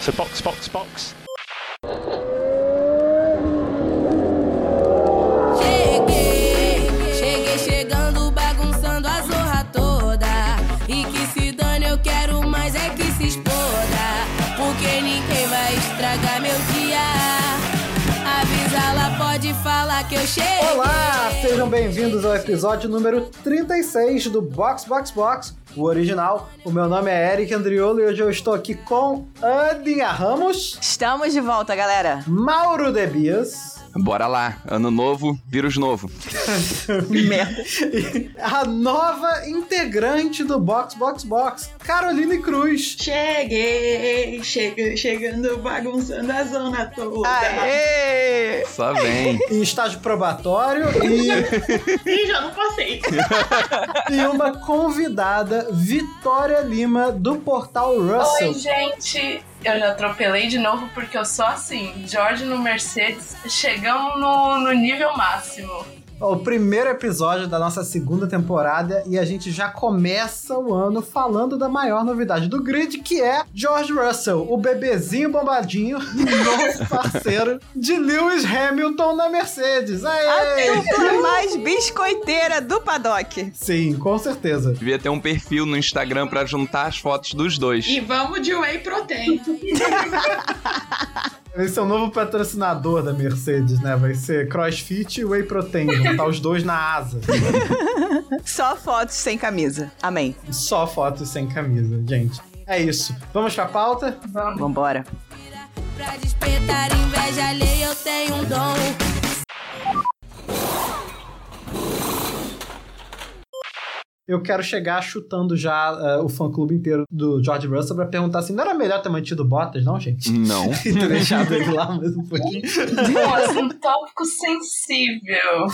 So box, box, box. Cheguei, cheguei chegando, bagunçando a zorra toda. E que se dane, eu quero mais é que se exploda. Porque ninguém vai estragar meu dia. Avisa lá, pode falar que eu cheguei. Olá, sejam bem-vindos ao episódio número 36 do Box Box Box, o original. O meu nome é Eric Andriolo e hoje eu estou aqui com Aninha Ramos, Estamos de volta, galera. Mauro Debias Bora lá, ano novo, vírus novo. Merda. e a nova integrante do Box Box Box, Caroline Cruz. Cheguei, chega, chegando, bagunçando a zona toda. Aê! Só vem. Em estágio probatório e, Ih, já não passei. e uma convidada, Vitória Lima, do portal Russell. Oi, gente! Eu já atropelei de novo porque eu sou assim. Jorge no Mercedes, chegamos no, no nível máximo. O primeiro episódio da nossa segunda temporada e a gente já começa o ano falando da maior novidade do grid, que é George Russell, o bebezinho bombadinho, novo parceiro de Lewis Hamilton na Mercedes. A Aê! dupla mais biscoiteira do paddock. Sim, com certeza. Devia ter um perfil no Instagram pra juntar as fotos dos dois. E vamos de whey protein. Esse é o novo patrocinador da Mercedes, né? Vai ser CrossFit e Whey Protein. Vão estar os dois na asa. Só fotos sem camisa. Amém. Só fotos sem camisa, gente. É isso. Vamos pra pauta? Vamos. Vambora. Pra despertar inveja alheia, eu tenho um dom. Eu quero chegar chutando já eh, o fã-clube inteiro do George Russell pra perguntar assim, não era melhor ter mantido Bottas, não, gente? Não. E ter deixado ele lá mais um pouquinho. Nossa, um tópico sensível.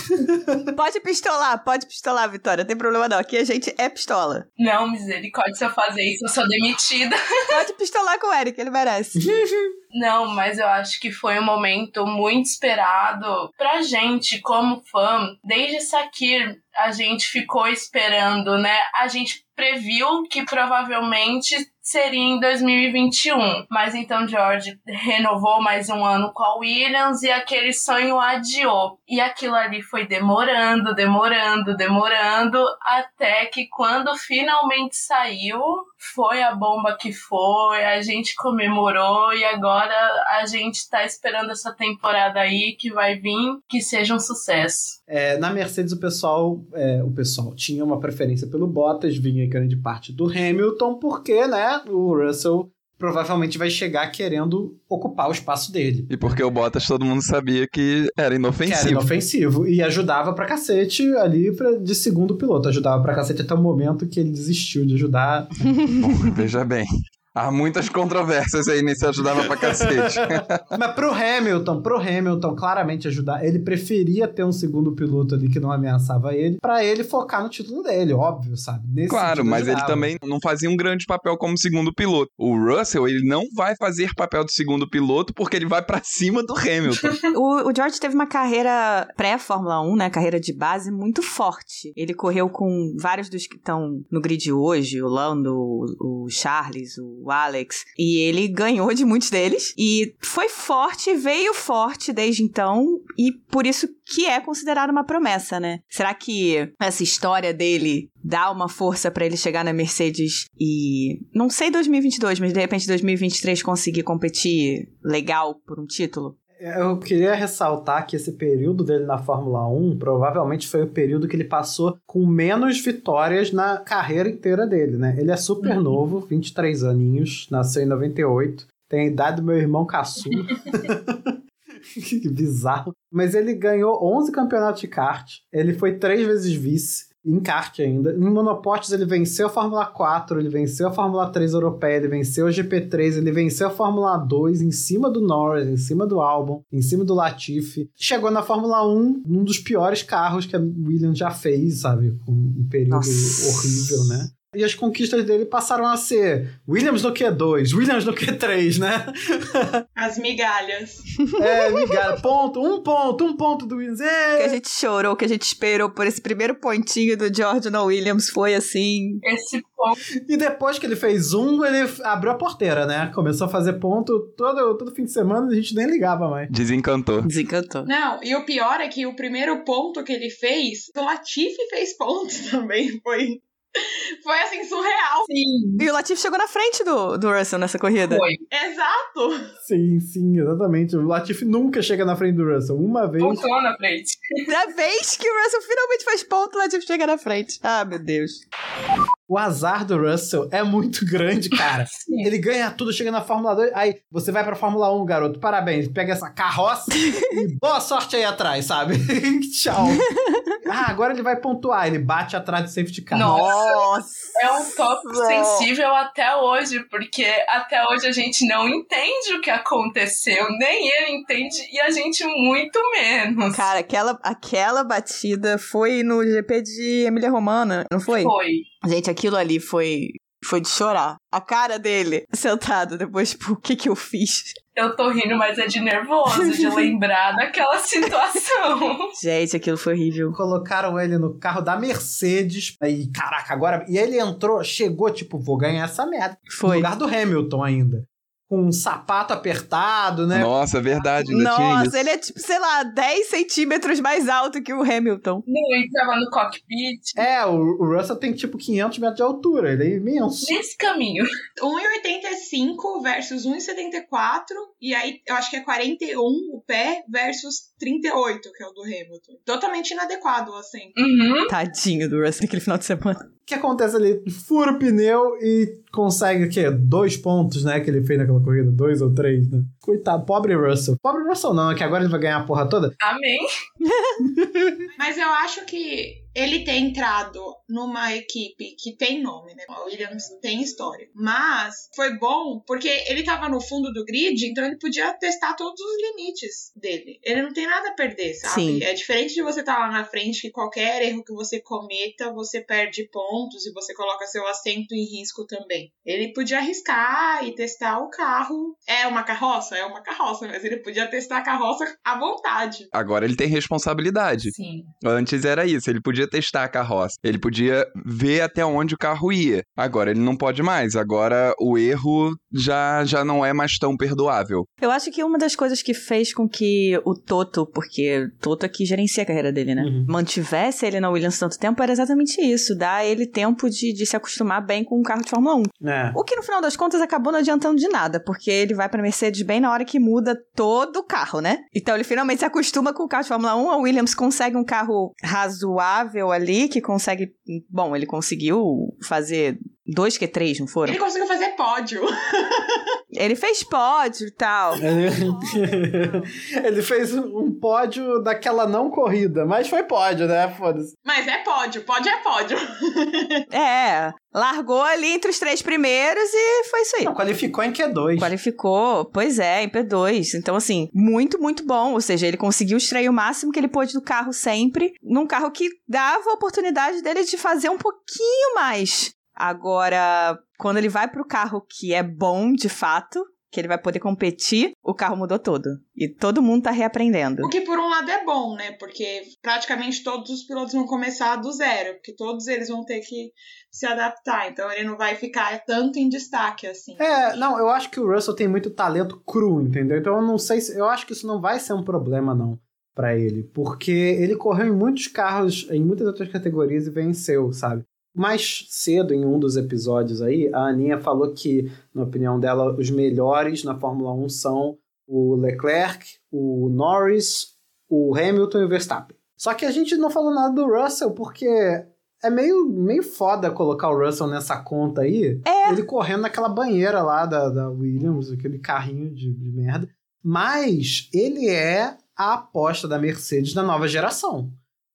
Pode pistolar, pode pistolar, Vitória. Não tem problema não. Aqui a gente é pistola. Não, misericórdia, se eu fazer isso, eu sou demitida. Pode pistolar com o Eric, ele merece. Não, mas eu acho que foi um momento muito esperado pra gente, como fã. Desde Sakir, a gente ficou esperando, né? A gente previu que provavelmente seria em 2021. Mas então George renovou mais um ano com a Williams e aquele sonho adiou. E aquilo ali foi demorando, demorando, demorando, até que quando finalmente saiu, foi a bomba que foi, a gente comemorou e agora a gente tá esperando essa temporada aí que vai vir, que seja um sucesso. É, na Mercedes o pessoal, é, o pessoal tinha uma preferência pelo Bottas, vinha grande parte do Hamilton, porque, né, o Russell provavelmente vai chegar querendo ocupar o espaço dele. E porque o Bottas todo mundo sabia que era Que era inofensivo. inofensivo. E ajudava pra cacete ali pra, de segundo piloto. Ajudava pra cacete até o momento que ele desistiu de ajudar. Bom, veja bem. Há muitas controvérsias aí nesse ajudava pra cacete. Mas pro Hamilton, pro Hamilton claramente ajudar, ele preferia ter um segundo piloto ali que não ameaçava ele, pra ele focar no título dele, óbvio, sabe? Nesse Claro, mas ele também não fazia um grande papel como segundo piloto. O Russell, ele não vai fazer papel de segundo piloto porque ele vai pra cima do Hamilton. O, o George teve uma carreira pré-Fórmula 1, né? Carreira de base muito forte. Ele correu com vários dos que estão no grid hoje, o Lando, o, o Charles, o Alex, e ele ganhou de muitos deles. E foi forte, veio forte desde então, e por isso que é considerado uma promessa, né? Será que essa história dele dá uma força pra ele chegar na Mercedes e não sei 2022, mas de repente 2023 conseguir competir legal por um título? Eu queria ressaltar que esse período dele na Fórmula 1 provavelmente foi o período que ele passou com menos vitórias na carreira inteira dele, né? Ele é super novo, 23 aninhos, nasceu em 98, tem a idade do meu irmão caçula. que bizarro. Mas ele ganhou 11 campeonatos de kart, ele foi três vezes vice, em kart ainda. Em monopostos ele venceu a Fórmula 4, ele venceu a Fórmula 3 europeia, ele venceu a GP3, ele venceu a Fórmula 2 em cima do Norris, em cima do Albon, em cima do Latifi. Chegou na Fórmula 1, num dos piores carros que a Williams já fez, sabe? Com um período Nossa. horrível, né? E as conquistas dele passaram a ser Williams no Q2, Williams no Q3, né? As migalhas. É, ligaram, ponto, um ponto, um ponto do Williams. Que É. a gente chorou, que a gente esperou por esse primeiro pontinho do Jordan Williams foi assim. Esse ponto. E depois que ele fez um, ele abriu a porteira, né? Começou a fazer ponto todo, todo fim de semana, a gente nem ligava mais. Desencantou. Desencantou. Não, e o pior é que o primeiro ponto que ele fez, o Latifi fez pontos também. Foi, foi assim, surreal. Sim, E o Latif chegou na frente do, do Russell nessa corrida. foi. Exato. Sim, sim, exatamente. O Latifi nunca chega na frente do Russell. Uma vez. Pontuou na frente. Da vez que o Russell finalmente faz ponto, o Latif chega na frente. Ah, meu Deus. O azar do Russell é muito grande, cara. Sim. Ele ganha tudo, chega na Fórmula 2. Aí você vai pra Fórmula 1, garoto. Parabéns. Pega essa carroça e boa sorte aí atrás, sabe? Tchau. Ah, agora ele vai pontuar. Ele bate atrás do safety car. Nossa. É um tópico Nossa. sensível até hoje, porque até hoje a gente não entende o que aconteceu, nem ele entende e a gente muito menos. Cara, aquela, aquela batida foi no GP de Emília Romana, não foi? Foi. Gente, aquilo ali foi. Foi de chorar. A cara dele sentado depois, tipo, o que que eu fiz? Eu tô rindo, mas é de nervoso de lembrar daquela situação. Gente, aquilo foi horrível. Colocaram ele no carro da Mercedes. Aí, caraca, agora. E ele entrou, chegou, tipo, vou ganhar essa merda. No Foi. lugar do Hamilton ainda. Com um sapato apertado, né? Nossa, verdade, ainda tinha isso. Nossa, ele é tipo, sei lá, 10 centímetros mais alto que o Hamilton. Não entrava no cockpit. É, o, o Russell tem tipo 500 metros de altura. Ele é imenso. Nesse caminho. 1,85 versus 1,74. E aí, eu acho que é 41 o pé versus 38, que é o do Hamilton. Totalmente inadequado o assento. Uhum. Tadinho do Russell naquele final de semana. O que acontece ali? Fura o pneu e consegue o quê? Dois pontos, né? Que ele fez naquela corrida. Dois ou três, né? Coitado, pobre Russell. Pobre Russell não, é que agora ele vai ganhar a porra toda. Amém. Mas eu acho que ele ter entrado numa equipe que tem nome, né? O Williams tem história. Mas foi bom porque ele tava no fundo do grid, então ele podia testar todos os limites dele. Ele não tem nada a perder, sabe? Sim. É diferente de você estar lá na frente que qualquer erro que você cometa, você perde pontos e você coloca seu assento em risco também. Ele podia arriscar e testar o carro. É uma carroça? É uma carroça, mas ele podia testar a carroça à vontade. Agora ele tem responsabilidade. Sim. Antes era isso, ele podia testar a carroça, ele podia ver até onde o carro ia. Agora ele não pode mais, agora o erro já, já não é mais tão perdoável. Eu acho que uma das coisas que fez com que o Toto, porque o Toto aqui gerencia a carreira dele, né? Uhum. Mantivesse ele na Williams tanto tempo era exatamente isso. Dar ele tempo de, de se acostumar bem com o carro de Fórmula 1. É. O que no final das contas acabou não adiantando de nada, porque ele vai pra Mercedes bem na hora que muda todo o carro, né? Então ele finalmente se acostuma com o carro de Fórmula 1. A Williams consegue um carro razoável ali, que consegue. Bom, ele conseguiu fazer dois Q3, não foram? Ele conseguiu fazer pódio. Ele fez pódio e tal. Ele... ele fez um pódio daquela não corrida, mas foi pódio, né? Foda-se. Mas é pódio, pódio é pódio. É, largou ali entre os três primeiros e foi isso aí. Não, qualificou em Q2. Qualificou, pois é, em P2. Então, assim, muito, muito bom. Ou seja, ele conseguiu extrair o máximo que ele pôde do carro sempre, num carro que dava a oportunidade dele de fazer um pouquinho mais. Agora, quando ele vai pro carro que é bom de fato, que ele vai poder competir, o carro mudou todo. E todo mundo tá reaprendendo. O que por um lado é bom, né? Porque praticamente todos os pilotos vão começar do zero, porque todos eles vão ter que se adaptar. Então ele não vai ficar tanto em destaque assim. É, não, eu acho que o Russell tem muito talento cru, entendeu? Então eu não sei se. Eu acho que isso não vai ser um problema, não, pra ele. Porque ele correu em muitos carros, em muitas outras categorias e venceu, sabe? Mais cedo, em um dos episódios aí, a Aninha falou que, na opinião dela, os melhores na Fórmula 1 são o Leclerc, o Norris, o Hamilton e o Verstappen. Só que a gente não falou nada do Russell, porque é meio, meio foda colocar o Russell nessa conta aí. É. Ele correndo naquela banheira lá da, da Williams, aquele carrinho de, de merda. Mas ele é a aposta da Mercedes da nova geração.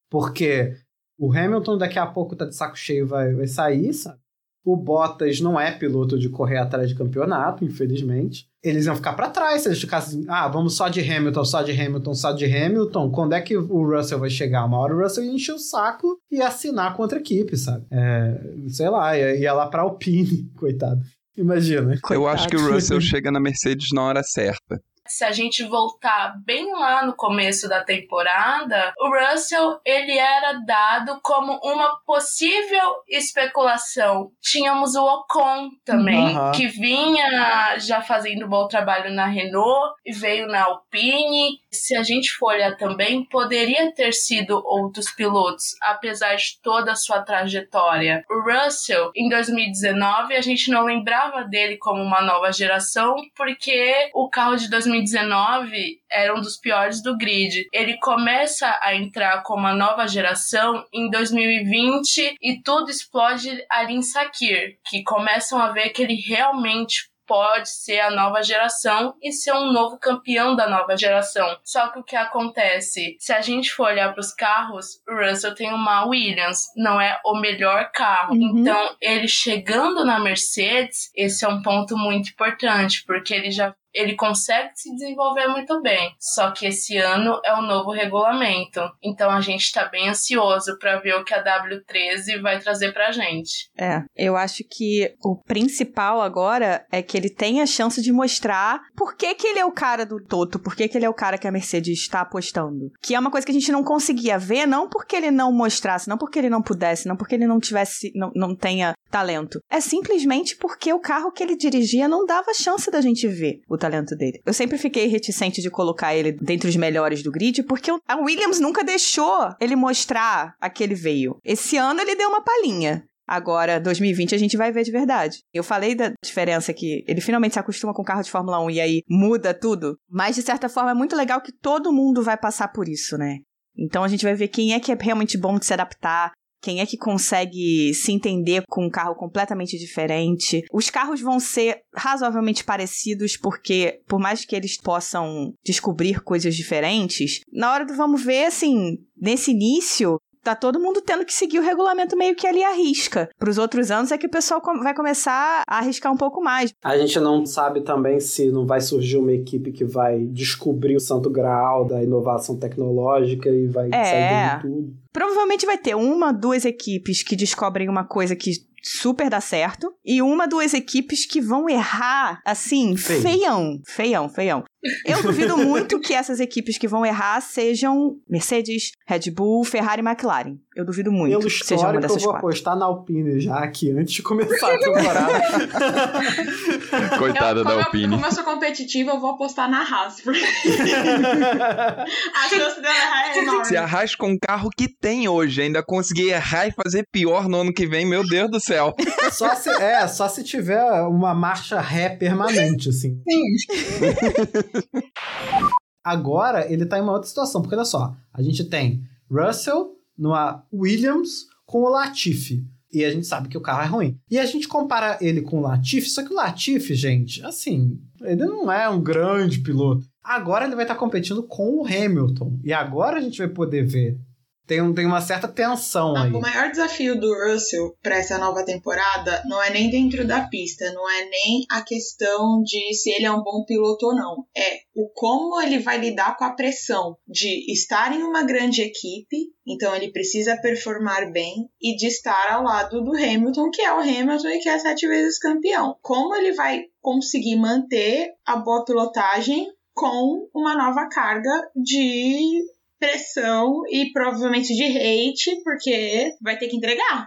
Porque o Hamilton daqui a pouco tá de saco cheio vai, vai sair, sabe? O Bottas não é piloto de correr atrás de campeonato, infelizmente. Eles iam ficar para trás se eles ficassem, ah, vamos só de Hamilton, só de Hamilton, só de Hamilton. Quando é que o Russell vai chegar? Uma hora o Russell ia encher o saco e assinar contra a equipe, sabe? É, sei lá, ia, ia lá pra Alpine, coitado. Imagina. Coitado. Eu acho que o Russell chega na Mercedes na hora certa se a gente voltar bem lá no começo da temporada, o Russell ele era dado como uma possível especulação. Tínhamos o Ocon também, uhum. que vinha já fazendo um bom trabalho na Renault e veio na Alpine. Se a gente for olhar também, poderia ter sido outros pilotos, apesar de toda a sua trajetória. O Russell, em 2019, a gente não lembrava dele como uma nova geração, porque o carro de 2019 2019 era um dos piores do grid. Ele começa a entrar como a nova geração em 2020 e tudo explode ali em Sakir, que começam a ver que ele realmente pode ser a nova geração e ser um novo campeão da nova geração. Só que o que acontece? Se a gente for olhar para os carros, o Russell tem uma Williams, não é o melhor carro. Uhum. Então, ele chegando na Mercedes, esse é um ponto muito importante, porque ele já ele consegue se desenvolver muito bem. Só que esse ano é o novo regulamento. Então a gente está bem ansioso para ver o que a W13 vai trazer pra gente. É, eu acho que o principal agora é que ele tem a chance de mostrar por que, que ele é o cara do Toto, por que, que ele é o cara que a Mercedes está apostando. Que é uma coisa que a gente não conseguia ver, não porque ele não mostrasse, não porque ele não pudesse, não porque ele não tivesse, não, não tenha talento. É simplesmente porque o carro que ele dirigia não dava chance da gente ver o talento dele. Eu sempre fiquei reticente de colocar ele dentre os melhores do grid, porque a Williams nunca deixou ele mostrar a que ele veio. Esse ano ele deu uma palhinha. Agora, 2020, a gente vai ver de verdade. Eu falei da diferença que ele finalmente se acostuma com o carro de Fórmula 1 e aí muda tudo. Mas, de certa forma, é muito legal que todo mundo vai passar por isso, né? Então a gente vai ver quem é que é realmente bom de se adaptar, quem é que consegue se entender com um carro completamente diferente? Os carros vão ser razoavelmente parecidos, porque, por mais que eles possam descobrir coisas diferentes, na hora do vamos ver, assim, nesse início, tá todo mundo tendo que seguir o regulamento meio que ali à risca. Para os outros anos é que o pessoal vai começar a arriscar um pouco mais. A gente não sabe também se não vai surgir uma equipe que vai descobrir o santo graal da inovação tecnológica e vai é. sair tudo. Provavelmente vai ter uma, duas equipes que descobrem uma coisa que super dá certo e uma, duas equipes que vão errar assim, Feio. feião, feião, feião. Eu duvido muito que essas equipes que vão errar sejam Mercedes, Red Bull, Ferrari e McLaren. Eu duvido muito Pelo que seja uma dessas eu vou quatro. apostar na Alpine já aqui, antes de começar a temporada. Coitada eu, da Alpine. Eu, como eu sou competitiva, eu vou apostar na Haas. a chance dela errar é enorme. Se a Haas com o carro que tem hoje ainda conseguir errar e fazer pior no ano que vem, meu Deus do céu. Só se, é, só se tiver uma marcha ré permanente, assim. Sim. Agora ele tá em uma outra situação, porque olha só, a gente tem Russell numa Williams com o Latifi. E a gente sabe que o carro é ruim. E a gente compara ele com o Latifi, só que o Latifi, gente, assim, ele não é um grande piloto. Agora ele vai estar competindo com o Hamilton. E agora a gente vai poder ver tem, tem uma certa tensão ah, aí. O maior desafio do Russell para essa nova temporada não é nem dentro da pista, não é nem a questão de se ele é um bom piloto ou não. É o como ele vai lidar com a pressão de estar em uma grande equipe, então ele precisa performar bem, e de estar ao lado do Hamilton, que é o Hamilton e que é sete vezes campeão. Como ele vai conseguir manter a boa pilotagem com uma nova carga de pressão e provavelmente de hate, porque vai ter que entregar.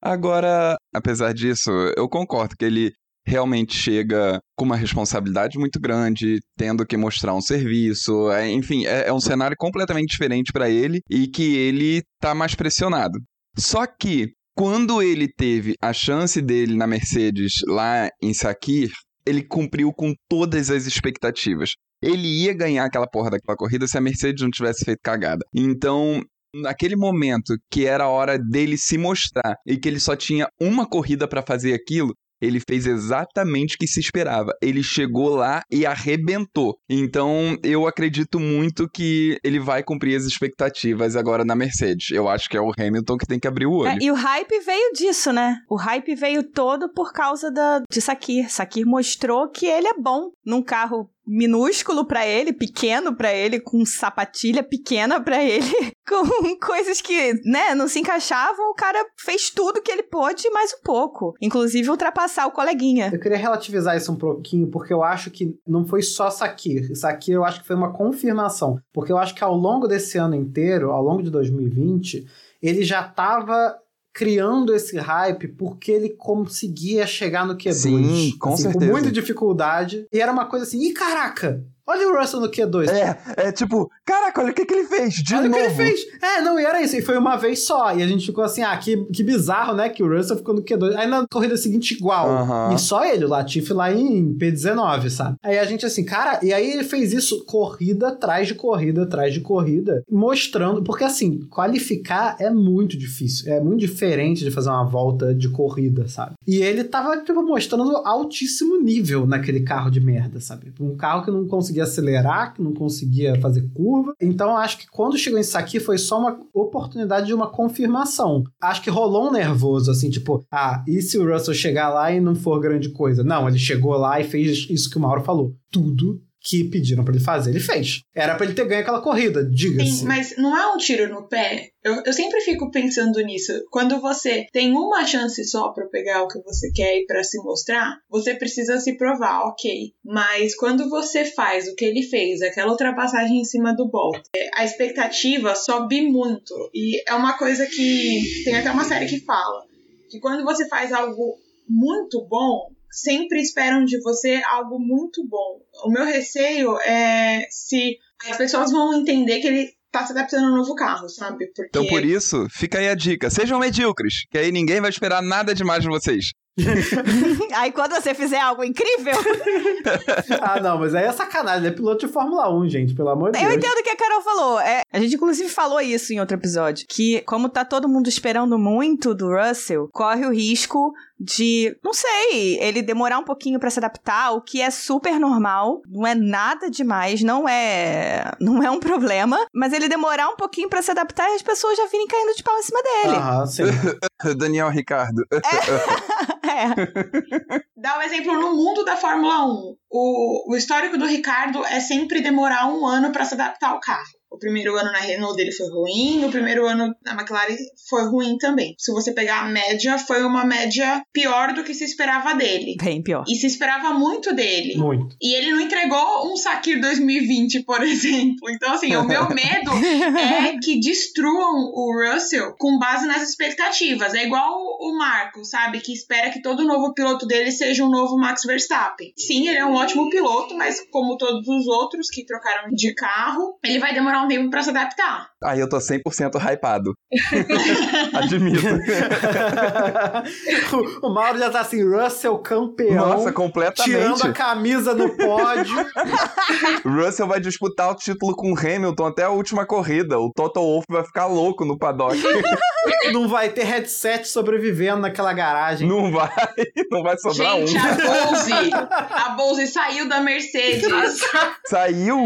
Agora, apesar disso, eu concordo que ele realmente chega com uma responsabilidade muito grande, tendo que mostrar um serviço, é, enfim, é, é, um cenário completamente diferente para ele e que ele tá mais pressionado. Só que quando ele teve a chance dele na Mercedes lá em Sakir, ele cumpriu com todas as expectativas ele ia ganhar aquela porra daquela corrida se a Mercedes não tivesse feito cagada. Então, naquele momento que era a hora dele se mostrar e que ele só tinha uma corrida para fazer aquilo, ele fez exatamente o que se esperava. Ele chegou lá e arrebentou. Então, eu acredito muito que ele vai cumprir as expectativas agora na Mercedes. Eu acho que é o Hamilton que tem que abrir o olho. É, e o hype veio disso, né? O hype veio todo por causa da, de Sakir. Sakir mostrou que ele é bom num carro minúsculo para ele, pequeno para ele, com sapatilha pequena para ele, com coisas que, né, não se encaixavam. O cara fez tudo que ele pôde, mais um pouco, inclusive ultrapassar o coleguinha. Eu queria relativizar isso um pouquinho, porque eu acho que não foi só Sakir. Sakir eu acho que foi uma confirmação, porque eu acho que ao longo desse ano inteiro, ao longo de 2020, ele já estava criando esse hype porque ele conseguia chegar no Q2. Sim, com assim, certeza. Com muita dificuldade. E era uma coisa assim, ih, caraca! Olha o Russell no Q2. É, é tipo, caraca, olha o que, que ele fez, de olha novo. o que ele fez. É, não, e era isso. E foi uma vez só. E a gente ficou assim, ah, que, que bizarro, né? Que o Russell ficou no Q2. Aí na corrida seguinte, igual. E só ele, o Latifi lá em P19, sabe? Aí a gente assim, cara, e aí ele fez isso corrida atrás de corrida, atrás de corrida, mostrando. Porque assim, qualificar é muito difícil. É muito diferente de fazer uma volta de corrida, sabe? E ele tava, tipo, mostrando altíssimo nível naquele carro de merda, sabe? Um carro que não conseguia acelerar, que não conseguia fazer curva. Então acho que quando chegou isso aqui foi só uma oportunidade de uma confirmação. Acho que rolou um nervoso, assim, tipo, ah, e se o Russell chegar lá e não for grande coisa? Não, ele chegou lá e fez isso que o Mauro falou. Tudo que pediram pra ele fazer, ele fez. Era pra ele ter ganho aquela corrida, diga-se. Sim, mas não é um tiro no pé? Eu, eu sempre fico pensando nisso. Quando você tem uma chance só pra pegar o que você quer e pra se mostrar, você precisa se provar, ok. Mas quando você faz o que ele fez, aquela ultrapassagem em cima do Bolt, é, a expectativa sobe muito. E é uma coisa que tem até uma série que fala que quando você faz algo muito bom, sempre esperam de você algo muito bom. O meu receio é se as pessoas vão entender que ele tá se adaptando ao novo carro, sabe? Porque Então, por isso, fica aí a dica. Sejam medíocres, que aí ninguém vai esperar nada demais de vocês. Aí quando você fizer algo incrível, ah, não, mas aí é sacanagem. É piloto de Fórmula 1, gente, pelo amor de eu Deus. entendo o que a Carol falou. É, a gente inclusive falou isso em outro episódio, que como tá todo mundo esperando muito do Russell, corre o risco de, não sei, ele demorar um pouquinho pra se adaptar, o que é super normal, não é nada demais, não é, não é um problema, mas ele demorar um pouquinho pra se adaptar e as pessoas já virem caindo de pau em cima dele. Aham, sim. Daniel Ricardo. É. Dá um exemplo no mundo da Fórmula 1. O, o histórico do Ricardo é sempre demorar um ano para se adaptar ao carro. O primeiro ano na Renault dele foi ruim, o primeiro ano na McLaren foi ruim também. Se você pegar a média, foi uma média pior do que se esperava dele. Bem pior. E se esperava muito dele. Muito. E ele não entregou um Sakir 2020, por exemplo. Então, assim, o meu medo é que destruam o Russell com base nas expectativas. É igual o Marco, sabe? Que espera que todo novo piloto dele seja um novo Max Verstappen. Sim, ele é um ótimo piloto, mas como todos os outros que trocaram de carro, ele vai demorar um tempo pra se adaptar. Aí eu tô 100% hypado. Admito. o, o Mauro já tá assim, Russell campeão. Nossa, completamente. Tirando a camisa no pódio. Russell vai disputar o título com o Hamilton até a última corrida. O Toto Wolff vai ficar louco no paddock. não vai ter headset sobrevivendo naquela garagem. não vai, não vai sobrar Gente, um. a Bose, a Bose saiu da Mercedes Saiu?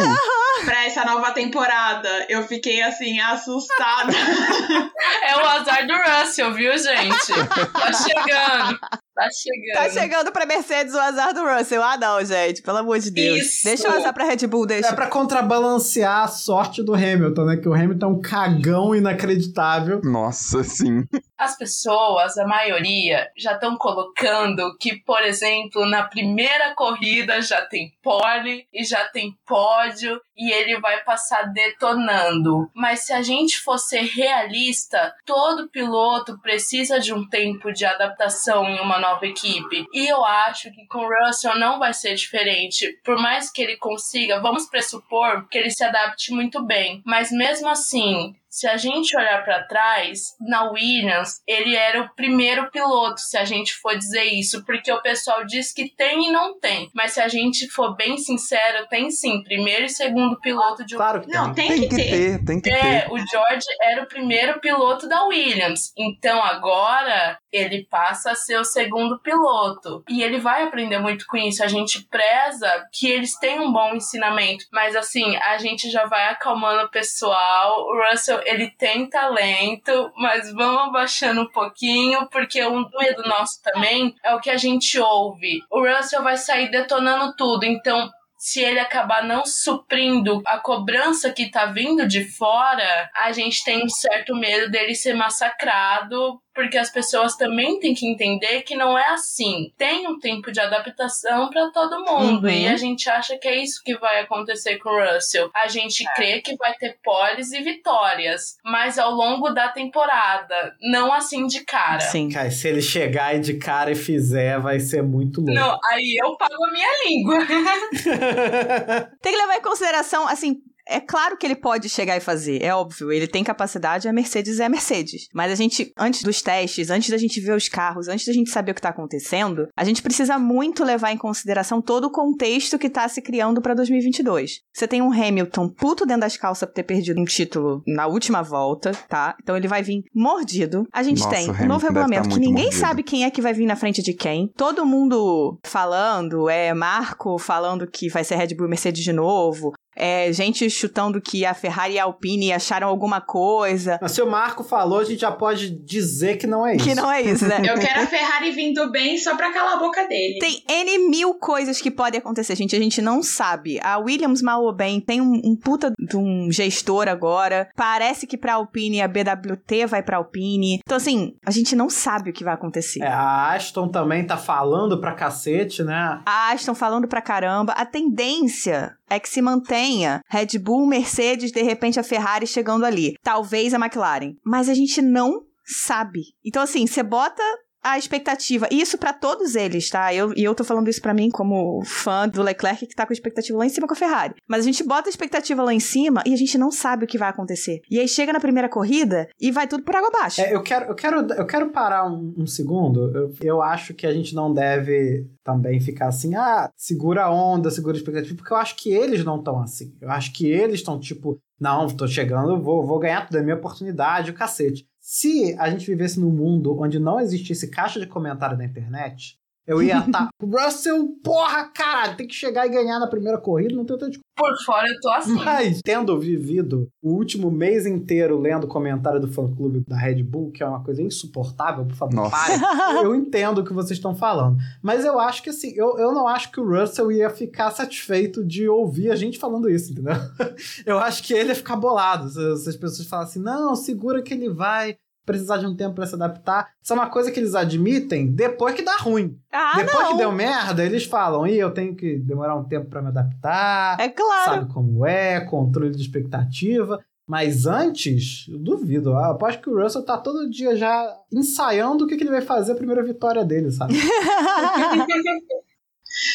pra essa nova temporada. Eu fiquei assim, assustada. É o azar do Russell, viu, gente? Tá chegando. Tá chegando. Tá chegando pra Mercedes o azar do Russell. Ah, não, gente. Pelo amor de Deus. Isso. Deixa o azar pra Red Bull, deixa. É pra contrabalancear a sorte do Hamilton, né? Que o Hamilton é um cagão inacreditável. Nossa, sim. As pessoas, a maioria, já estão colocando que, por exemplo, na primeira corrida já tem pole e já tem pódio e ele vai passar detonando. Mas se a gente fosse realista, todo piloto precisa de um tempo de adaptação em uma nova equipe. E eu acho que com Russell não vai ser diferente. Por mais que ele consiga, vamos pressupor que ele se adapte muito bem. Mas mesmo assim, se a gente olhar para trás, na Williams, ele era o primeiro piloto, se a gente for dizer isso, porque o pessoal diz que tem e não tem. Mas se a gente for bem sincero, tem sim, primeiro e segundo piloto de Claro que tem. Não, tem, Tem que, que ter. ter, tem que É, ter. o George era o primeiro piloto da Williams. Então agora ele passa a ser o segundo piloto. E ele vai aprender muito com isso. A gente preza que eles têm um bom ensinamento. Mas assim, a gente já vai acalmando o pessoal. O Russell, ele tem talento, mas vamos abaixando um pouquinho, porque um medo nosso também é o que a gente ouve. O Russell vai sair detonando tudo. Então, se ele acabar não suprindo a cobrança que tá vindo de fora, a gente tem um certo medo dele ser massacrado, porque as pessoas também têm que entender que não é assim. Tem um tempo de adaptação para todo mundo, Uhum. e a gente acha que é isso que vai acontecer com o Russell. A gente crê que vai ter poles e vitórias, mas ao longo da temporada, não assim de cara. Sim. Cara, se ele chegar aí de cara e fizer, vai ser muito louco. Não, aí eu pago a minha língua. Tem que levar em consideração, assim, é claro que ele pode chegar e fazer, é óbvio, ele tem capacidade, a Mercedes é a Mercedes. Mas a gente, antes dos testes, antes da gente ver os carros, antes da gente saber o que tá acontecendo, a gente precisa muito levar em consideração todo o contexto que tá se criando pra 2022. Você tem um Hamilton puto dentro das calças por ter perdido um título na última volta, tá? Então ele vai vir mordido. A gente Nossa, tem um novo regulamento tá que ninguém mordido. sabe quem é que vai vir na frente de quem. Todo mundo falando, é Marco falando que vai ser Red Bull e Mercedes de novo. É, gente chutando que a Ferrari e a Alpine acharam alguma coisa. Mas se o Marco falou, a gente já pode dizer que não é isso. Que não é isso, né? Eu quero a Ferrari vindo bem só pra calar a boca dele. Tem N mil coisas que podem acontecer, gente. A gente não sabe. A Williams, mal ou bem, tem um, um puta de um gestor agora. Parece que pra Alpine a BWT vai pra Alpine. Então, assim, a gente não sabe o que vai acontecer. É, a Aston também tá falando pra cacete, né? A Aston falando pra caramba. A tendência é que se mantenha Red Bull, Mercedes, de repente a Ferrari chegando ali. Talvez a McLaren. Mas a gente não sabe. Então, assim, você bota a expectativa. E isso pra todos eles, tá? Eu, e eu tô falando isso pra mim como fã do Leclerc que tá com a expectativa lá em cima com a Ferrari. Mas a gente bota a expectativa lá em cima e a gente não sabe o que vai acontecer. E aí chega na primeira corrida e vai tudo por água abaixo. É, eu, quero, eu, quero, eu quero parar um, um segundo. Eu, eu acho que a gente não deve também ficar assim, ah, segura a onda, segura a expectativa, porque eu acho que eles não estão assim. Eu acho que eles estão tipo, não, tô chegando, vou, vou ganhar tudo, é minha oportunidade, o cacete. Se a gente vivesse num mundo onde não existisse caixa de comentário da internet, eu ia estar, Russell, porra, caralho, tem que chegar e ganhar na primeira corrida, não tem outra desculpa. Por fora eu tô assim. Mas, tendo vivido o último mês inteiro lendo comentário do fã-clube da Red Bull, que é uma coisa insuportável, por favor, Nossa. parem. Eu entendo o que vocês estão falando. Mas eu acho que, assim, eu, eu não acho que o Russell ia ficar satisfeito de ouvir a gente falando isso, entendeu? Eu acho que ele ia ficar bolado se, se as pessoas falassem, não, segura que ele vai precisar de um tempo pra se adaptar. Isso é uma coisa que eles admitem depois que dá ruim. Ah, depois não. que deu merda, eles falam, ih, eu tenho que demorar um tempo pra me adaptar É claro. sabe como é, controle de expectativa. Mas antes, eu duvido. Eu aposto que o Russell tá todo dia já ensaiando o que, que ele vai fazer a primeira vitória dele, sabe?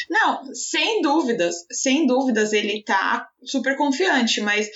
Não, sem dúvidas, sem dúvidas ele tá super confiante, mas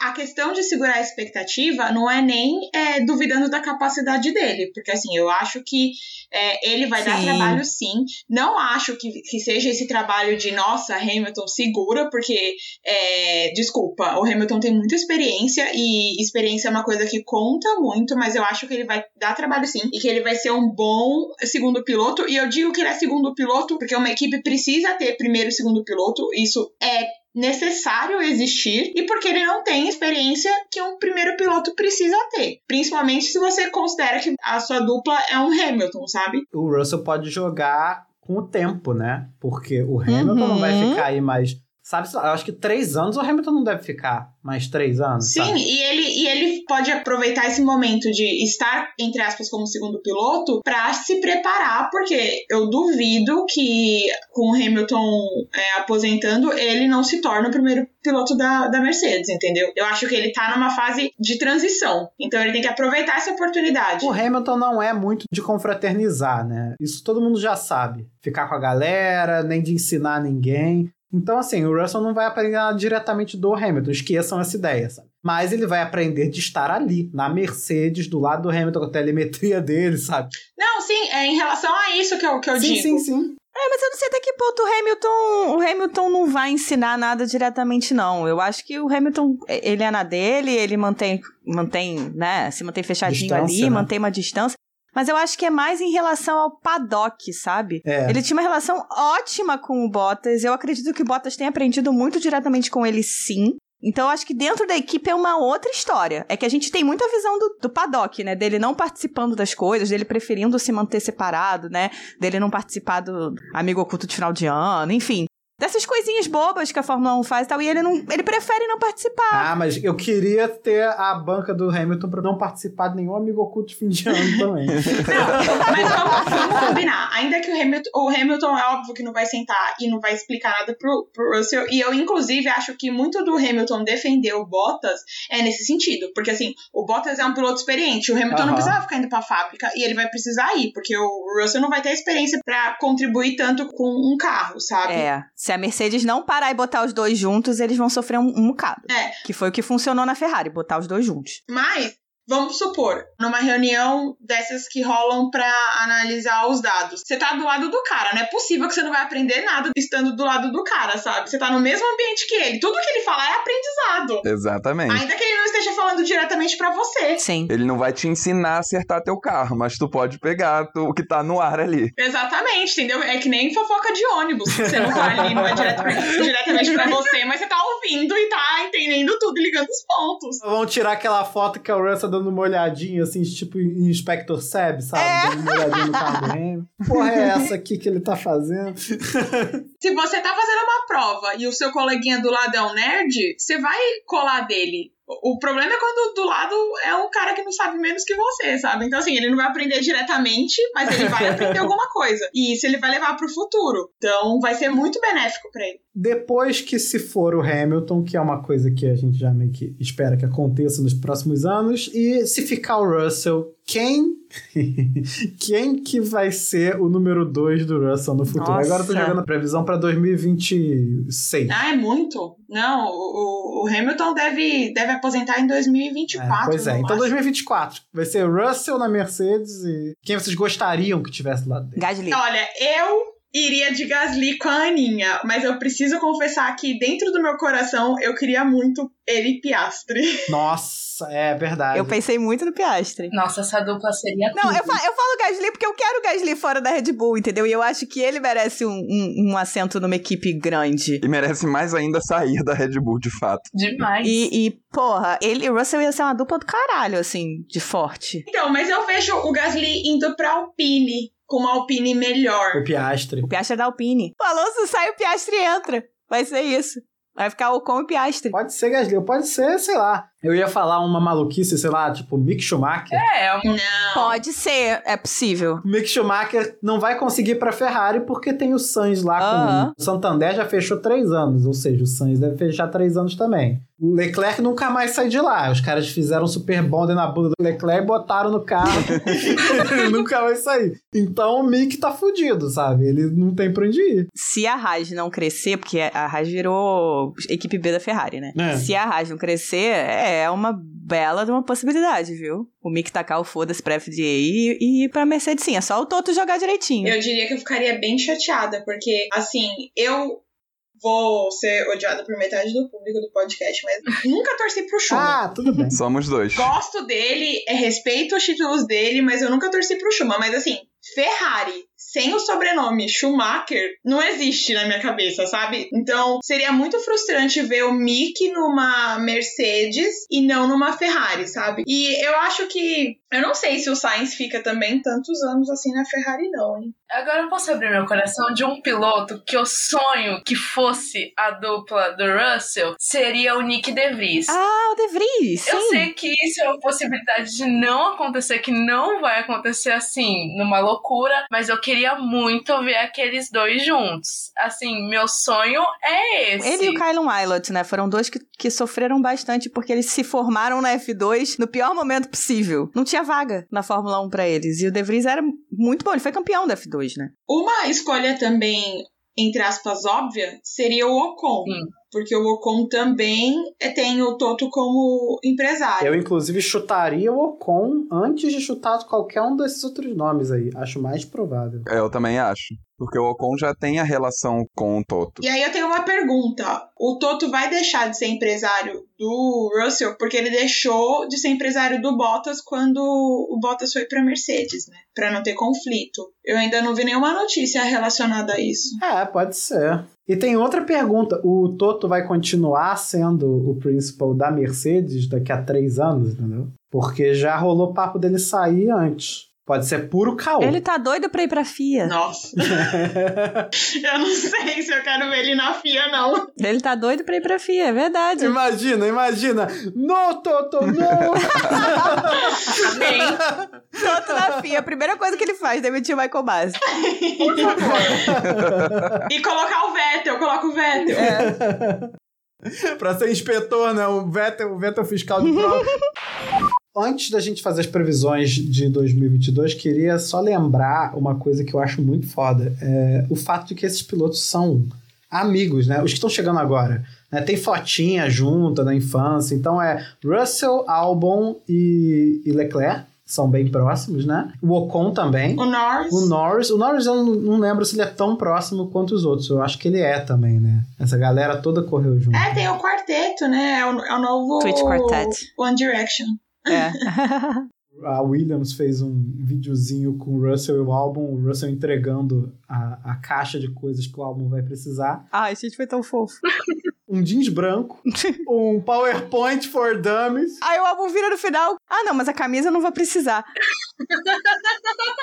a, a questão de segurar a expectativa não é nem é, duvidando da capacidade dele, porque assim, eu acho que é, ele vai dar Sim. trabalho sim, não acho que, que seja esse trabalho de nossa, Hamilton segura, porque é, desculpa, o Hamilton tem muita experiência e experiência é uma coisa que conta muito, mas eu acho que ele vai dar trabalho sim e que ele vai ser um bom segundo piloto. E eu digo que ele é segundo piloto porque uma equipe precisa ter primeiro e segundo piloto, isso é necessário existir e porque ele não tem experiência que um primeiro piloto precisa ter. Principalmente se você considera que a sua dupla é um Hamilton, sabe? O Russell pode jogar com o tempo, né? Porque o Hamilton não vai Uhum. ficar aí mais. Sabe, eu acho que três anos o Hamilton não deve ficar mais três anos. Sim, sabe? e ele, e ele pode aproveitar esse momento de estar, entre aspas, como segundo piloto para se preparar, porque eu duvido que com o Hamilton é, aposentando, ele não se torne o primeiro piloto da, da Mercedes, entendeu? Eu acho que ele tá numa fase de transição, então ele tem que aproveitar essa oportunidade. O Hamilton não é muito de confraternizar, né? Isso todo mundo já sabe. Ficar com a galera, nem de ensinar ninguém. Então, assim, o Russell não vai aprender nada diretamente do Hamilton, esqueçam essa ideia, sabe? Mas ele vai aprender de estar ali, na Mercedes, do lado do Hamilton, com a telemetria dele, sabe? Não, sim, é em relação a isso que eu, que eu sim, digo. sim, sim. É, mas eu não sei até que ponto o Hamilton, o Hamilton não vai ensinar nada diretamente, não. Eu acho que o Hamilton, ele é na dele, ele mantém, mantém, né, se mantém fechadinho Distância, ali, né? mantém uma distância. Mas eu acho que é mais em relação ao paddock, sabe? É. Ele tinha uma relação ótima com o Bottas. Eu acredito que o Bottas tenha aprendido muito diretamente com ele, sim. Então, eu acho que dentro da equipe é uma outra história. É que a gente tem muita visão do, do paddock, né? Dele não participando das coisas, dele preferindo se manter separado, né? Dele não participar do amigo oculto de final de ano, enfim. Dessas coisinhas bobas que a Fórmula 1 faz e tal. E ele não. Ele prefere não participar. Ah, mas eu queria ter a banca do Hamilton pra não participar de nenhum amigo oculto de fim de ano também. Não, mas vamos, vamos combinar. Ainda que o Hamilton, o Hamilton é óbvio que não vai sentar e não vai explicar nada pro, pro Russell. E eu, inclusive, acho que muito do Hamilton defender o Bottas é nesse sentido. Porque, assim, o Bottas é um piloto experiente. O Hamilton não precisava ficar indo pra fábrica e ele vai precisar ir, porque o Russell não vai ter experiência pra contribuir tanto com um carro, sabe? É. Se a Mercedes não parar e botar os dois juntos, eles vão sofrer um, um bocado. É. Que foi o que funcionou na Ferrari, botar os dois juntos. Mas, vamos supor, numa reunião dessas que rolam pra analisar os dados, você tá do lado do cara, não é possível que você não vai aprender nada estando do lado do cara, sabe? Você tá no mesmo ambiente que ele. Tudo que ele falar é aprendizado. Exatamente. Ainda que ele não esteja falando diretamente pra você. Sim. Ele não vai te ensinar a acertar teu carro, mas tu pode pegar tu- o que tá no ar ali. Exatamente, entendeu? É que nem fofoca de ônibus. Você não tá ali, não é diretamente, diretamente pra você, mas você tá ouvindo e tá entendendo tudo e ligando os pontos. Vão tirar aquela foto que é o Russell dando uma olhadinha, assim, tipo Inspector Seb, sabe? É. Dando uma olhadinha no carro do Hamilton. Porra, é essa aqui que ele tá fazendo? Se você tá fazendo uma prova e o seu coleguinha do lado é um nerd, você vai colar dele. O o problema é quando do lado é um cara que não sabe menos que você, sabe? Então, assim, ele não vai aprender diretamente, mas ele vai aprender alguma coisa. E isso ele vai levar pro futuro. Então, vai ser muito benéfico pra ele. Depois que se for o Hamilton, que é uma coisa que a gente já meio que espera que aconteça nos próximos anos, e se ficar o Russell, quem quem que vai ser o número 2 do Russell no futuro? Nossa. Agora eu tô jogando a previsão pra 2026. Ah, é muito? Não, o, o- Hamilton deve, deve aposentar em 2024. É, pois é, então máximo. 2024 vai ser Russell na Mercedes e quem vocês gostariam que tivesse lado dele? Gasly. Olha, eu iria de Gasly com a Aninha, mas eu preciso confessar que dentro do meu coração eu queria muito ele e Piastre. Nossa, é verdade. Eu pensei muito no Piastre. Nossa, essa dupla seria Não, tudo. eu, fa- eu falo Gasly porque eu quero o Gasly fora da Red Bull, entendeu? E eu acho que ele merece um, um, um assento numa equipe grande. E merece mais ainda sair da Red Bull, de fato. Demais. E, e, porra, ele e o Russell ia ser uma dupla do caralho, assim, de forte. Então, mas eu vejo o Gasly indo pra Alpine, com uma Alpine melhor. O Piastre. O Piastre é da Alpine. O Alonso sai, o Piastre entra. Vai ser isso. Vai ficar o com e o Piastre. Pode ser Gasly, pode ser, sei lá. Eu ia falar uma maluquice, sei lá, tipo Mick Schumacher. É, um- Não. Pode ser, é possível. Mick Schumacher não vai conseguir pra Ferrari porque tem o Sainz lá Aham. com o Santander já fechou três anos, ou seja, o Sainz deve fechar três anos também. O Leclerc nunca mais sai de lá. Os caras fizeram um super bonder na bunda do Leclerc, botaram no carro, ele nunca vai sair. Então o Mick tá fudido, sabe? Ele não tem pra onde ir. Se a Haas não crescer, porque a Haas virou equipe B da Ferrari, né? É. Se a Haas não crescer, é uma bela de uma possibilidade, viu? O Mick tacar o foda-se pra FDA e, e ir pra Mercedes sim. É só o Toto jogar direitinho. Eu diria que eu ficaria bem chateada, porque, assim, eu vou ser odiada por metade do público do podcast, mas nunca torci pro Schumacher. Ah, tudo bem. Somos dois. Gosto dele, é, respeito os títulos dele, mas eu nunca torci pro Schumacher. Mas assim, Ferrari sem o sobrenome Schumacher não existe na minha cabeça, sabe? Então seria muito frustrante ver o Mick numa Mercedes e não numa Ferrari, sabe? E eu acho que. Eu não sei se o Sainz fica também tantos anos assim na Ferrari, não, hein? Agora eu posso abrir meu coração de um piloto que eu sonho que fosse a dupla do Russell seria o Nick DeVries. Ah, o De Vries, sim. Eu sei que isso é uma possibilidade de não acontecer, que não vai acontecer assim, numa loucura, mas eu queria muito ver aqueles dois juntos. Assim, meu sonho é esse. Ele e o Kylan Wilot, né? Foram dois que, que sofreram bastante porque eles se formaram na F2 no pior momento possível. Não tinha vaga na Fórmula 1 pra eles. E o De Vries era muito bom, ele foi campeão da F2, né? Uma escolha também entre aspas, óbvia, seria o Ocon. Sim. Porque o Ocon também é- tem o Toto como empresário. Eu, inclusive, chutaria o Ocon antes de chutar qualquer um desses outros nomes aí. Acho mais provável. É, Eu também acho. Porque o Ocon já tem a relação com o Toto. E aí eu tenho uma pergunta. O Toto vai deixar de ser empresário do Russell porque ele deixou de ser empresário do Bottas quando o Bottas foi pra Mercedes, né? Pra não ter conflito. Eu ainda não vi nenhuma notícia relacionada a isso. É, pode ser. E tem outra pergunta. O Toto vai continuar sendo o principal da Mercedes daqui a três anos, entendeu? Porque já rolou papo dele sair antes. Pode ser puro caô. Ele tá doido pra ir pra FIA. Nossa. eu não sei se eu quero ver ele na FIA, não. Ele tá doido pra ir pra FIA, é verdade. Imagina, imagina. No, Toto, no! Amém. Toto na FIA, a primeira coisa que ele faz, demitir o Michael Masi. Por favor. E colocar o Vettel, coloca o Vettel. pra ser inspetor, né? O Vettel, o Vettel fiscal de prova. Antes da gente fazer as previsões de 2022, queria só lembrar uma coisa que eu acho muito foda. É o fato de que esses pilotos são amigos, né? Os que estão chegando agora. Né? Tem fotinha junta na infância. Então é Russell, Albon e, e Leclerc. São bem próximos, né? O Ocon também. O Norris. O Norris, o Norris eu não, não lembro se ele é tão próximo quanto os outros. Eu acho que ele é também, né? Essa galera toda correu junto. É, tem o quarteto, né? É o, é o novo. Twitch Quartet. One Direction. É. A Williams fez um videozinho com o Russell e o álbum, o Russell entregando a, a caixa de coisas que o álbum vai precisar. Ai, gente, foi tão fofo. Um jeans branco, um PowerPoint for Dummies. Aí o álbum vira no final. Ah, não, mas a camisa eu não vai precisar.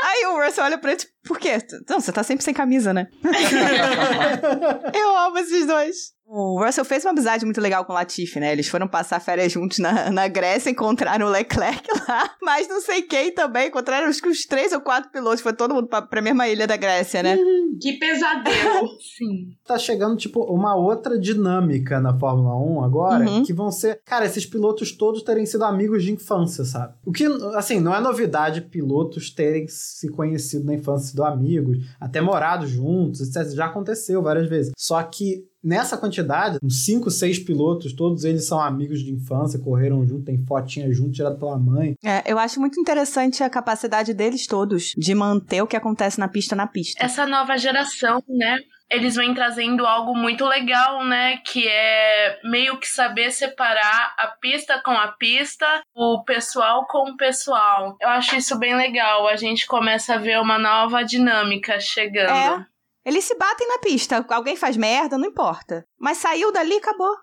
Aí o Russell olha pra ele, tipo, por quê? Não, você tá sempre sem camisa, né? eu amo esses dois. O Russell fez uma amizade muito legal com o Latifi, né? Eles foram passar férias juntos na, na Grécia, encontraram o Leclerc lá, mas não sei quem também, encontraram acho que uns três ou quatro pilotos, foi todo mundo pra, pra mesma ilha da Grécia, né? Que pesadelo. Sim. Tá chegando, tipo, uma outra dinâmica na Fórmula 1 agora, Uhum. que vão ser, cara, esses pilotos todos terem sido amigos de infância, sabe? O que, assim, não é novidade pilotos terem se conhecido na infância, sido amigos, até morado juntos, etc. Já aconteceu várias vezes. Só que nessa quantidade, uns 5, 6 pilotos, todos eles são amigos de infância, correram junto, tem fotinha junto, tirado pela mãe. É, eu acho muito interessante a capacidade deles todos de manter o que acontece na pista na pista. Essa nova geração, né? Eles vêm trazendo algo muito legal, né? Que é meio que saber separar a pista com a pista, o pessoal com o pessoal. Eu acho isso bem legal. A gente começa a ver uma nova dinâmica chegando. É. Eles se batem na pista. Alguém faz merda, não importa. Mas saiu dali, acabou.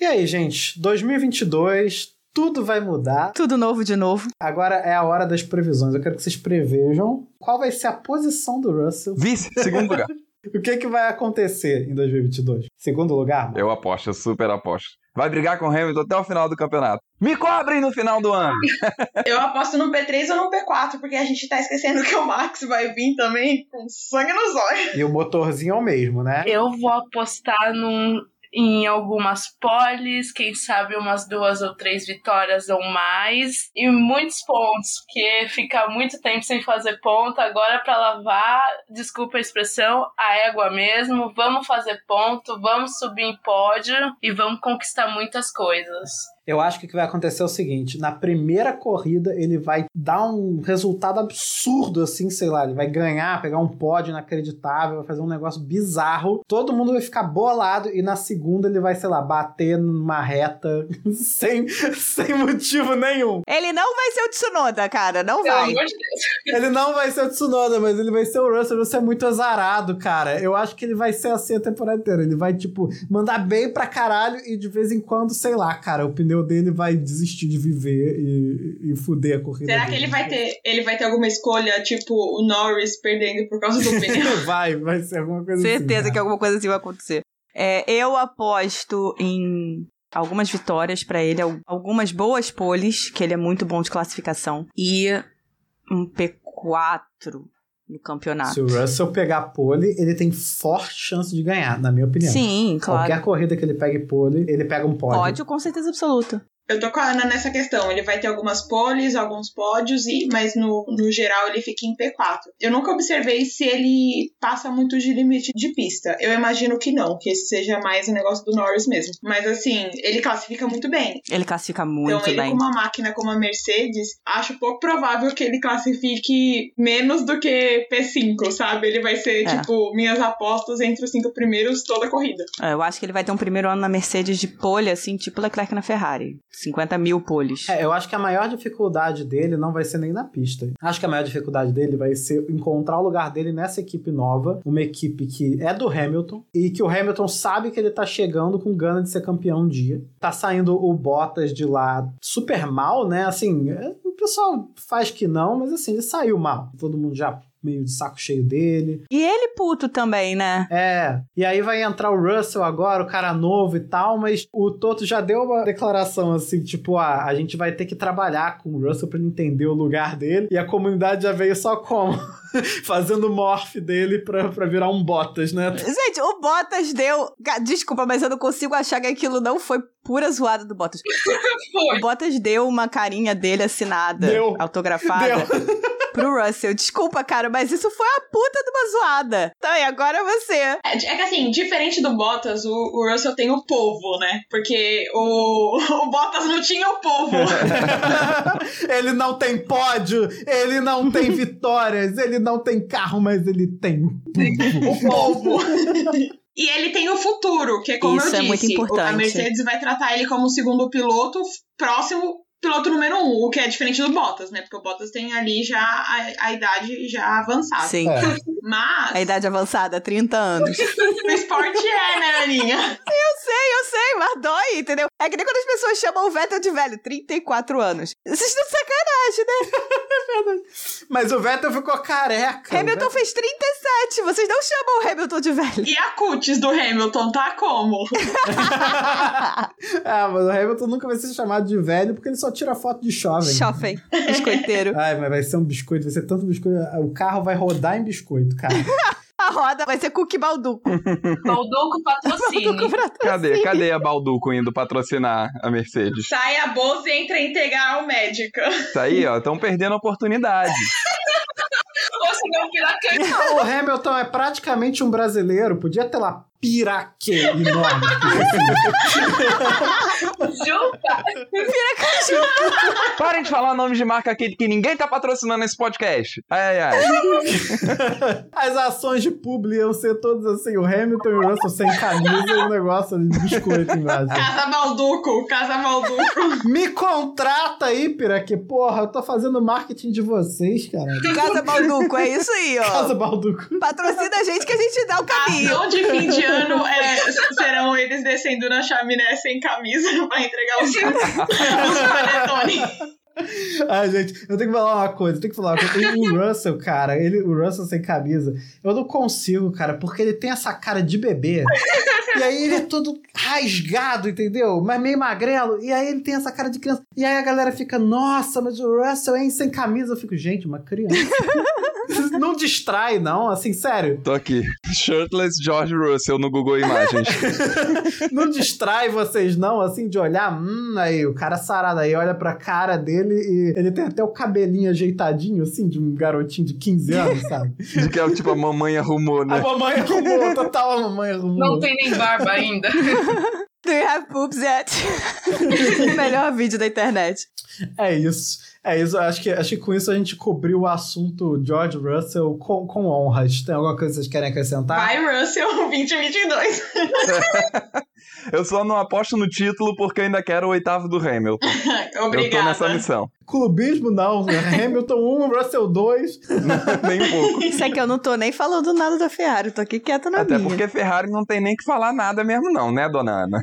E aí, gente, 2022, tudo vai mudar. Tudo novo de novo. Agora é a hora das previsões. Eu quero que vocês prevejam qual vai ser a posição do Russell. Vice, segundo lugar. O que, que vai acontecer em 2022? Segundo lugar? Marcos? Eu aposto, eu super aposto. Vai brigar com o Hamilton até o final do campeonato. Me cobrem no final do ano. Eu aposto no P3 ou no P4, porque a gente tá esquecendo que o Max vai vir também com sangue nos olhos. E o motorzinho é o mesmo, né? Eu vou apostar num, em algumas poles, quem sabe umas duas ou três vitórias ou mais, e muitos pontos, porque ficar muito tempo sem fazer ponto, agora pra lavar, desculpa a expressão, a égua mesmo, vamos fazer ponto, vamos subir em pódio e vamos conquistar muitas coisas. Eu acho que o que vai acontecer é o seguinte: na primeira corrida, ele vai dar um resultado absurdo, assim, sei lá. Ele vai ganhar, pegar um pódio inacreditável, vai fazer um negócio bizarro. Todo mundo vai ficar bolado, e na segunda ele vai, sei lá, bater numa reta sem, sem motivo nenhum. Ele não vai ser o Tsunoda, cara. Não vai. Deus. Ele não vai ser o Tsunoda, mas ele vai ser o Russell. Você é muito azarado, cara. Eu acho que ele vai ser assim a temporada inteira. Ele vai, tipo, mandar bem pra caralho e de vez em quando, sei lá, cara, o pneu dele vai desistir de viver e, e fuder a corrida. Será que dele. ele vai ter, ele vai ter alguma escolha, tipo o Norris perdendo por causa do pneu? vai, vai ser alguma coisa Certeza assim. que alguma coisa assim vai acontecer. É, eu aposto em algumas vitórias pra ele, al- algumas boas poles, que ele é muito bom de classificação, e um P4 no campeonato. Se o Russell pegar pole, ele tem forte chance de ganhar, na minha opinião. Sim, claro. Qualquer corrida que ele pegue pole, ele pega um pódio. Pódio com certeza absoluta. Eu tô com a Ana nessa questão. Ele vai ter algumas poles, alguns pódios, e, mas no, no geral ele fica em P4. Eu nunca observei se ele passa muito de limite de pista. Eu imagino que não, que esse seja mais um negócio do Norris mesmo. Mas assim, ele classifica muito bem. Ele classifica muito então, ele bem. com uma máquina como a Mercedes, acho pouco provável que ele classifique menos do que P5, sabe? Ele vai ser, É. tipo, minhas apostas entre os cinco primeiros toda a corrida. É, Eu acho que ele vai ter um primeiro ano na Mercedes de pole, assim, tipo Leclerc na Ferrari. 50 mil poles. É, eu acho que a maior dificuldade dele não vai ser nem na pista. Acho que a maior dificuldade dele vai ser encontrar o lugar dele nessa equipe nova, uma equipe que é do Hamilton e que o Hamilton sabe que ele tá chegando com gana de ser campeão um dia. Tá saindo o Bottas de lá super mal, né? Assim, é, o pessoal faz que não, mas assim, ele saiu mal. Todo mundo já meio de saco cheio dele. E ele puto também, né? É, e aí vai entrar o Russell agora, o cara novo e tal, mas o Toto já deu uma declaração assim, tipo, ah, a gente vai ter que trabalhar com o Russell pra ele entender o lugar dele, e a comunidade já veio só como? Fazendo o morph dele pra, pra virar um Bottas, né? Gente, o Bottas deu. Desculpa, mas eu não consigo achar que aquilo não foi pura zoada do Bottas. Foi. O Bottas deu uma carinha dele assinada, Deu. autografada. Pro Russell. Desculpa, cara, mas isso foi a puta de uma zoada. Tá, e agora você. É, é que assim, diferente do Bottas, o, o Russell tem o povo, né? Porque o, o Bottas não tinha o povo. ele não tem pódio, ele não tem vitórias, ele não tem carro, mas ele tem o povo. E ele tem o futuro, que é como Isso eu é muito disse. importante. A Mercedes vai tratar ele como segundo piloto, próximo piloto número um, o que é diferente do Bottas, né? Porque o Bottas tem ali já a, a idade já avançada. Sim. É. Mas A idade avançada, 30 anos. no esporte é, né, Aninha? Eu sei, eu sei, mas dói, entendeu? É que nem quando as pessoas chamam o Vettel de velho, 34 anos. Vocês estão de sacanagem, né? Mas o Vettel ficou careca. Hamilton fez 37, vocês não chamam o Hamilton de velho. E a cutis do Hamilton tá como? ah, mas o Hamilton nunca vai ser chamado de velho porque ele só tira foto de jovem. Chofem, biscoiteiro. Ai, mas vai ser um biscoito, vai ser tanto biscoito. O carro vai rodar em biscoito, cara. A roda vai ser cookie balduco. Balduco patrocínio. Cadê? Cadê a Balduco indo patrocinar a Mercedes? Sai a bolsa e entra integral médica. Isso aí, ó, estão perdendo a oportunidade. Ou se não, o Hamilton é praticamente um brasileiro, podia ter lá piraque enorme. Junta. Parem de falar nomes de marca aqui que ninguém tá patrocinando esse podcast. Ai, ai, ai. As ações de publi iam ser todas assim, o Hamilton e o Russell sem camisa e um negócio de biscoito embaixo. Casa Balduco, Casa Balduco. Me contrata aí, Piraque. Porra, eu tô fazendo marketing de vocês, cara. Casa balduco, é isso aí, ó. Casa Balduco. Patrocina a gente que a gente dá o caminho. ação de fim de ano é, serão eles descendo na chaminé sem camisa pra entregar os, os panetone. Ai, gente, eu tenho que falar uma coisa, eu tenho que falar uma coisa. O Russell, cara, ele, o Russell sem camisa, eu não consigo, cara, porque ele tem essa cara de bebê. E aí ele é todo rasgado, entendeu? Mas meio magrelo. E aí ele tem essa cara de criança. E aí a galera fica, nossa, mas o Russell é sem camisa. Eu fico, gente, uma criança. não distrai, não, assim, sério. Tô aqui. Shirtless George Russell no Google Imagens. Não distrai vocês, não, assim, de olhar, hum, aí o cara sarado aí olha pra cara dele e ele tem até o cabelinho ajeitadinho, assim, de um garotinho de 15 anos, sabe? De que é tipo a mamãe arrumou, A né? mamãe arrumou, total, a mamãe arrumou. Não tem nem barba ainda. Do you have poops yet? Melhor vídeo da internet. É isso. É isso, acho que, acho que com isso a gente cobriu o assunto George Russell com, com honras. Tem alguma coisa que vocês querem acrescentar? Vai, Russell, 2022. Eu só não aposto no título porque eu ainda quero o oitavo do Hamilton. Eu tô nessa Obrigada. missão. Clubismo não? Hamilton 1, Russell 2. nem um pouco. Isso é que eu não tô nem falando nada da Ferrari, tô aqui quieta na Até minha. porque Ferrari não tem nem que falar nada mesmo, não, né, dona Ana?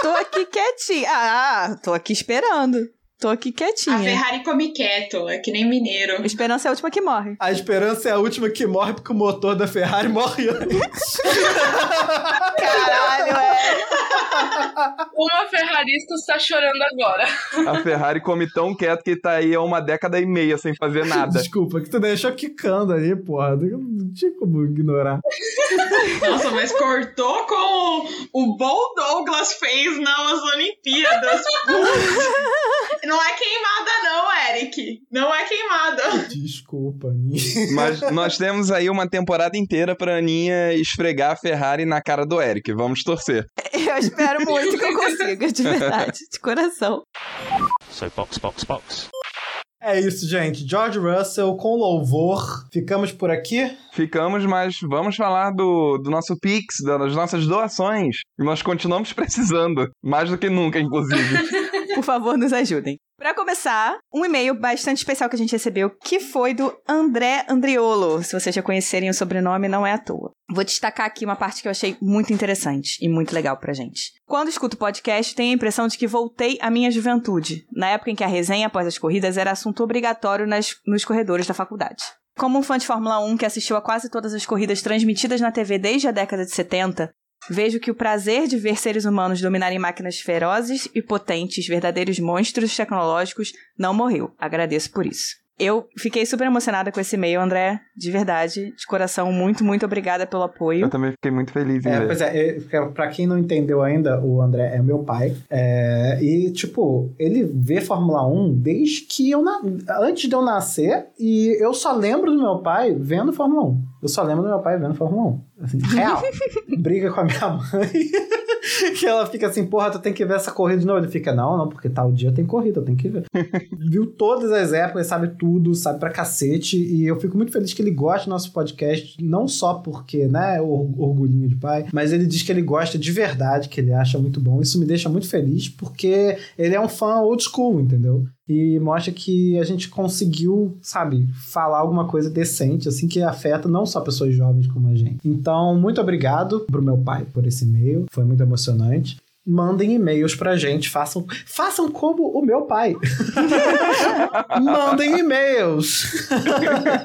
Tô aqui quietinha. Ah, tô aqui esperando. Tô aqui A quietinha. Ferrari come quieto, é que nem mineiro. Esperança é a última que morre. A esperança é a última que morre porque o motor da Ferrari morre antes. Caralho, é. uma ferrarista está chorando agora. A Ferrari come tão quieto que tá aí há uma década e meia sem fazer nada. Desculpa, que tu deixou quicando ali, porra. Não tinha como ignorar. Nossa, mas cortou com o Bol Douglas fez nas Olimpíadas. Não é queimada, não, Eric. Não é queimada. Desculpa, Aninha. Mas nós temos aí uma temporada inteira pra Aninha esfregar a Ferrari na cara do Eric. Vamos torcer. Eu espero muito que eu consiga, de verdade, de coração. So box, box, box. É isso, gente. George Russell com louvor. Ficamos por aqui. Ficamos, mas vamos falar do, do nosso Pix, das nossas doações. Nós continuamos precisando, mais do que nunca, inclusive. Por favor, nos ajudem. Para começar, um e-mail bastante especial que a gente recebeu, que foi do André Andriolo. Se vocês já conhecerem o sobrenome, não é à toa. Vou destacar aqui uma parte que eu achei muito interessante e muito legal pra gente. Quando escuto podcast, tenho a impressão de que voltei à minha juventude, na época em que a resenha após as corridas era assunto obrigatório nas, nos corredores da faculdade. Como um fã de Fórmula 1 que assistiu a quase todas as corridas transmitidas na TV desde a década de 70, vejo que o prazer de ver seres humanos dominarem máquinas ferozes e potentes, verdadeiros monstros tecnológicos, não morreu. Agradeço por isso. Eu fiquei super emocionada com esse e-mail, André. De verdade, de coração, muito, muito obrigada pelo apoio. Eu também fiquei muito feliz em É, ver. pois é, é, pra quem não entendeu ainda, o André é meu pai. É, e, tipo, ele vê Fórmula 1 desde que eu. Na... Antes de eu nascer, e eu só lembro do meu pai vendo Fórmula 1. Eu só lembro do meu pai vendo Fórmula 1. Assim, real. Briga com a minha mãe. que ela fica assim, porra, tu tem que ver essa corrida de novo. Ele fica, não, não, porque tal dia tem corrida, eu tenho que ver. Viu todas as épocas, sabe tudo, sabe pra cacete. E eu fico muito feliz que ele gosta do nosso podcast, não só porque, né, o orgulhinho de pai, mas ele diz que ele gosta de verdade, que ele acha muito bom. Isso me deixa muito feliz, porque ele é um fã old school, entendeu? E mostra que a gente conseguiu, sabe, falar alguma coisa decente, assim, que afeta não só pessoas jovens como a gente. Então, muito obrigado pro meu pai por esse e-mail, foi muito emocionante. Mandem e-mails pra gente, façam, façam como o meu pai. Mandem e-mails.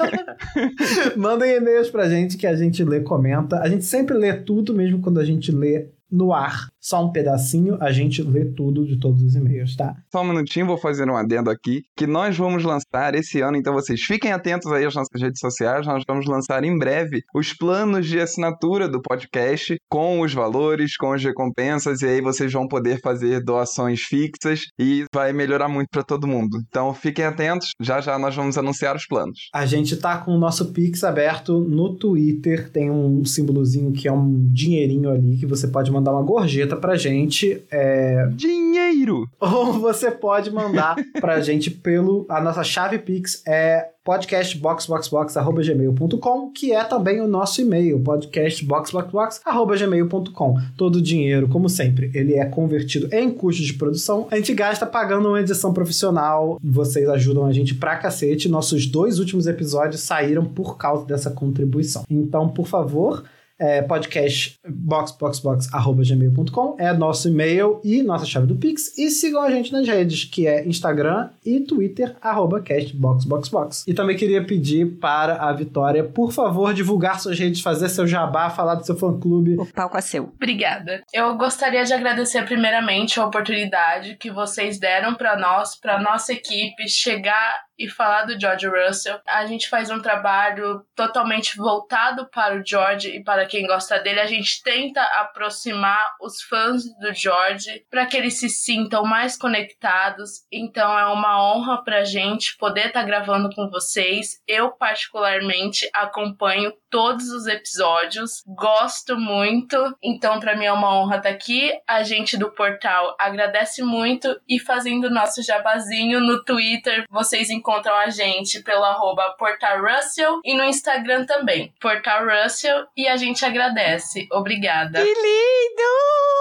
Mandem e-mails pra gente que a gente lê, comenta. A gente sempre lê tudo, mesmo quando a gente lê no ar, só um pedacinho, a gente lê tudo de todos os e-mails, tá? Só um minutinho, vou fazer um adendo aqui, que nós vamos lançar esse ano, então vocês fiquem atentos aí às nossas redes sociais, nós vamos lançar em breve os planos de assinatura do podcast, com os valores, com as recompensas, e aí vocês vão poder fazer doações fixas e vai melhorar muito para todo mundo. Então fiquem atentos, já já nós vamos anunciar os planos. A gente tá com o nosso Pix aberto no Twitter, tem um símbolozinho que é um dinheirinho ali que você pode mandar uma gorjeta pra gente. É... Dinheiro! Ou você pode mandar pra gente pelo. A nossa chave Pix é podcastboxboxbox.gmail.com, que é também o nosso e-mail, podcastboxboxbox.gmail.com. Todo o dinheiro, como sempre, ele é convertido em custos de produção. A gente gasta pagando uma edição profissional. Vocês ajudam a gente pra cacete. Nossos dois últimos episódios saíram por causa dessa contribuição. Então, por favor é, podcast boxboxbox.gmail.com é nosso e-mail e nossa chave do Pix. E sigam a gente nas redes, que é Instagram e Twitter, arroba castboxboxbox. E também queria pedir para a Vitória, por favor, divulgar suas redes, fazer seu jabá, falar do seu fã-clube. O palco é seu. Obrigada. Eu gostaria de agradecer primeiramente a oportunidade que vocês deram para nós, para nossa equipe chegar e falar do George Russell. A gente faz um trabalho totalmente voltado para o George e para quem gosta dele. A gente tenta aproximar os fãs do George para que eles se sintam mais conectados. Então é uma honra pra gente poder estar tá gravando com vocês. Eu particularmente acompanho todos os episódios, gosto muito. Então para mim é uma honra estar tá aqui. A gente do portal agradece muito e fazendo nosso jabazinho no Twitter, vocês encontram encontram a gente pelo arroba portalrussell e no Instagram também, portalrussell, e a gente agradece. Obrigada. Que lindo!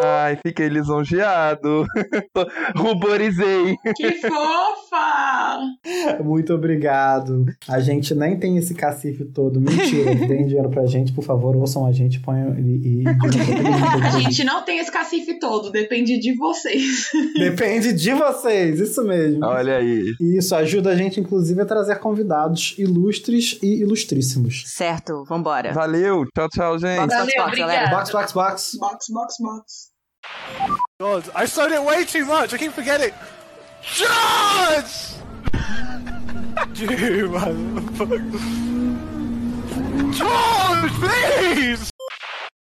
Ai, fiquei lisonjeado. Ruborizei. Que fofa! Muito obrigado. A gente nem tem esse cacife todo. Mentira, deem dinheiro pra gente, por favor, ouçam a gente, ponham e, e A gente não tem esse cacife todo, depende de vocês. Depende de vocês, isso mesmo. Olha aí. Isso isso ajuda a gente, inclusive, a trazer convidados ilustres e ilustríssimos. Certo, vambora. Valeu, tchau, tchau, gente. Box, Valeu, box, box, box, box, box. Box, box, box. God, I said it way too much. I keep forgetting. George! you motherfucker. George, please!